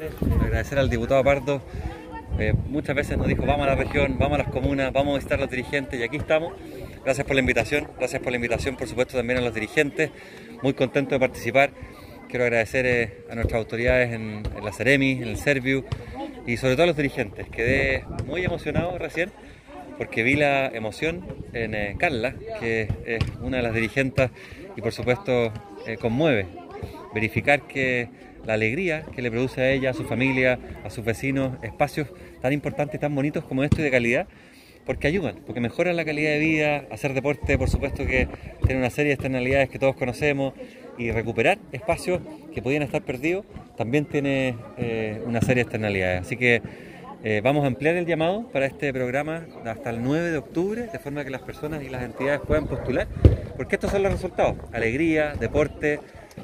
Agradecer al diputado Pardo. Eh, muchas veces nos dijo vamos a la región, vamos a las comunas, vamos a visitar a los dirigentes y aquí estamos. Gracias por la invitación, gracias por la invitación por supuesto también a los dirigentes. Muy contento de participar. Quiero agradecer eh, a nuestras autoridades en, la Ceremi, en el Serviu y sobre todo a los dirigentes. Quedé muy emocionado recién porque vi la emoción en eh, Carla, que es una de las dirigentes y por supuesto conmueve verificar que la alegría que le produce a ella, a su familia, a sus vecinos, espacios tan importantes, tan bonitos como estos y de calidad, porque ayudan, porque mejoran la calidad de vida, hacer deporte, por supuesto que tiene una serie de externalidades que todos conocemos, y recuperar espacios que podían estar perdidos también tiene eh, una serie de externalidades. Así que eh, vamos a ampliar el llamado para este programa hasta el 9 de octubre, de forma que las personas y las entidades puedan postular, porque estos son los resultados, alegría, deporte,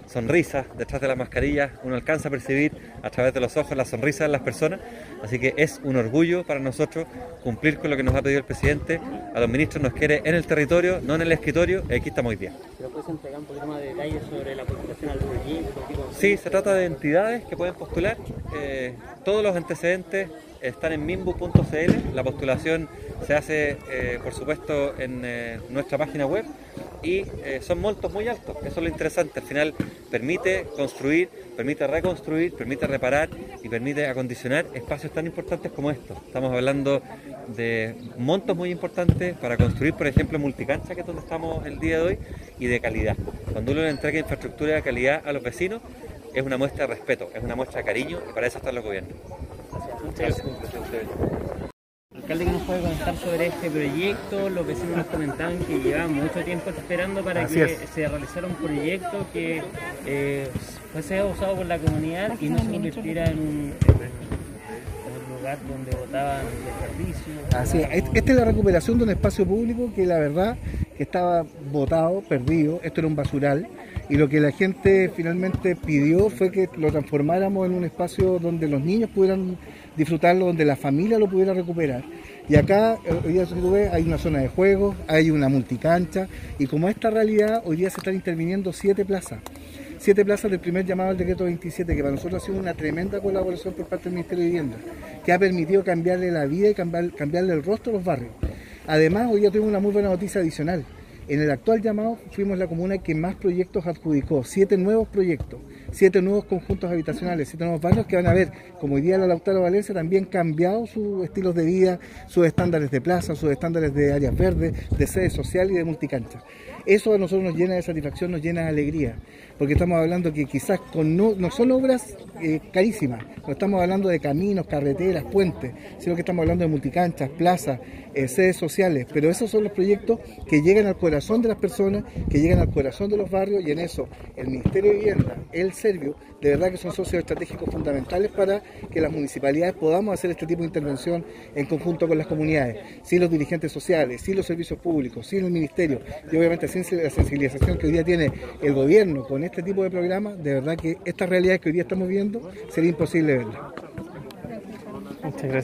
sonrisas detrás de las mascarillas, uno alcanza a percibir a través de los ojos la sonrisa de las personas, así que es un orgullo para nosotros cumplir con lo que nos ha pedido el presidente, a los ministros nos quiere en el territorio, no en el escritorio, y aquí estamos hoy día. puedes entregar un poquito más de detalles sobre la postulación al proyecto? Sí, se trata de entidades que pueden postular, eh, todos los antecedentes están en mimbu.cl, la postulación se hace eh, por supuesto en eh, nuestra página web y eh, son montos muy altos, eso es lo interesante, al final permite construir, permite reconstruir, permite reparar y permite acondicionar espacios tan importantes como estos. Estamos hablando de montos muy importantes para construir, por ejemplo, multicancha, que es donde estamos el día de hoy, y de calidad. Cuando uno le entrega infraestructura de calidad a los vecinos, es una muestra de respeto, es una muestra de cariño y para eso están los gobiernos. Alcalde, ¿qué nos puede comentar sobre este proyecto? Los vecinos nos comentaban que llevaban mucho tiempo esperando para que se realizara un proyecto que eh, fuese usado por la comunidad y no se convirtiera en un, lugar donde votaban desperdicios. Así es. Esta es la recuperación de un espacio público que la verdad que estaba votado, perdido. Esto era un basural y lo que la gente finalmente pidió fue que lo transformáramos en un espacio donde los niños pudieran disfrutarlo, donde la familia lo pudiera recuperar. Y acá, eh, hoy día, si hay una zona de juegos, hay una multicancha, y como esta realidad, hoy día se están interviniendo siete plazas. Siete plazas del primer llamado al decreto 27, que para nosotros ha sido una tremenda colaboración por parte del Ministerio de Vivienda, que ha permitido cambiarle la vida y cambiarle el rostro a los barrios. Además, hoy día tengo una muy buena noticia adicional. En el actual llamado fuimos la comuna que más proyectos adjudicó, siete nuevos proyectos, siete nuevos conjuntos habitacionales, siete nuevos barrios que van a ver, como hoy día la Lautaro Valencia, también cambiado sus estilos de vida, sus estándares de plaza, sus estándares de áreas verdes, de sede social y de multicancha. Eso a nosotros nos llena de satisfacción, nos llena de alegría, porque estamos hablando que quizás no, no son obras eh, carísimas, no estamos hablando de caminos, carreteras, puentes, sino que estamos hablando de multicanchas, plazas, eh, sedes sociales, pero esos son los proyectos que llegan al corazón de las personas, que llegan al corazón de los barrios y en eso el Ministerio de Vivienda, el Servio, de verdad que son socios estratégicos fundamentales para que las municipalidades podamos hacer este tipo de intervención en conjunto con las comunidades, sin los dirigentes sociales, sin los servicios públicos, sin el Ministerio y obviamente sin la sensibilización que hoy día tiene el gobierno con este tipo de programas, de verdad que esta realidad que hoy día estamos viendo sería imposible verla. Muchas gracias.